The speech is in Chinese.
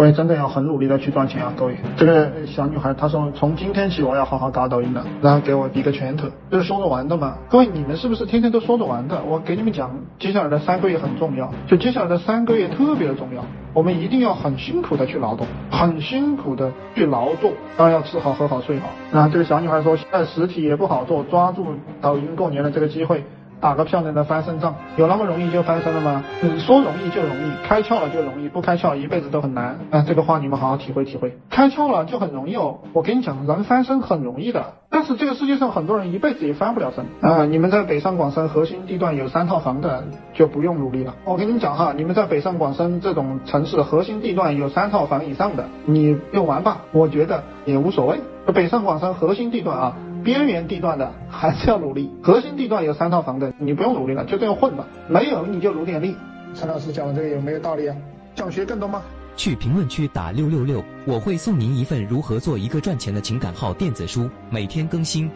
各位真的要很努力的去赚钱啊，各位。这个小女孩她说，从今天起我要好好打抖音了，然后给我比个拳头，这是说着玩的嘛？各位你们是不是天天都说着玩的？我给你们讲，接下来的三个月很重要，就接下来的三个月特别的重要，我们一定要很辛苦的去劳动，很辛苦的去劳作，当然要吃好喝好睡好。那这个小女孩说，现在实体也不好做，抓住抖音过年的这个机会。打个漂亮的翻身仗，有那么容易就翻身了吗？你说容易就容易，开窍了就容易，不开窍一辈子都很难。啊，这个话你们好好体会体会。开窍了就很容易哦，我跟你讲，人翻身很容易的，但是这个世界上很多人一辈子也翻不了身啊。你们在北上广深核心地段有三套房的就不用努力了。我跟你们讲哈，你们在北上广深这种城市核心地段有三套房以上的，你用完吧，我觉得也无所谓。北上广深核心地段啊。边缘地段的还是要努力，核心地段有三套房的，你不用努力了，就这样混吧。没有你就努点力。陈老师讲的这个有没有道理啊？想学更多吗？去评论区打六六六，我会送您一份如何做一个赚钱的情感号电子书，每天更新。